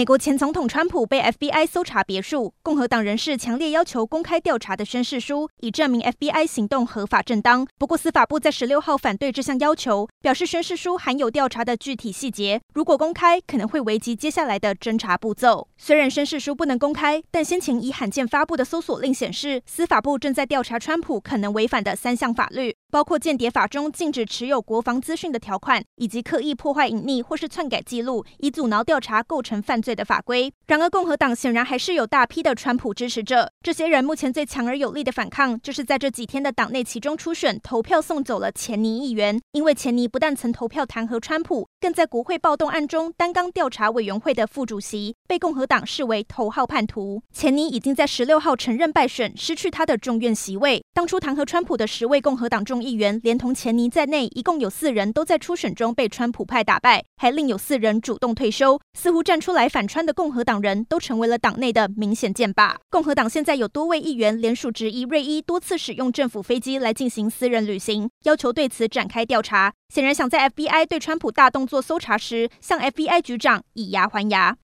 美国前总统川普被 FBI 搜查别墅，共和党人士强烈要求公开调查的宣誓书，以证明 FBI 行动合法正当。不过，司法部在十六号反对这项要求，表示宣誓书含有调查的具体细节，如果公开，可能会危及接下来的侦查步骤。虽然宣誓书不能公开，但先前已罕见发布的搜索令显示，司法部正在调查川普可能违反的三项法律。包括间谍法中禁止持有国防资讯的条款，以及刻意破坏隐匿或是篡改记录，以阻挠调查构成犯罪的法规。然而，共和党显然还是有大批的川普支持者。这些人目前最强而有力的反抗，就是在这几天的党内其中初选投票送走了钱尼议员。因为钱尼不但曾投票弹劾川普，更在国会暴动案中担纲调查委员会的副主席，被共和党视为头号叛徒。钱尼已经在十六号承认败选，失去他的众院席位。当初弹劾川普的十位共和党众议员，连同钱尼在内，一共有四人都在初选中被川普派打败，还另有四人主动退休。似乎站出来反川的共和党人都成为了党内的明显箭靶。共和党现在有多位议员联署质疑瑞伊多次使用政府飞机来进行私人旅行，要求对此展开调查。显然想在 FBI 对川普大动作搜查时，向 FBI 局长以牙还牙。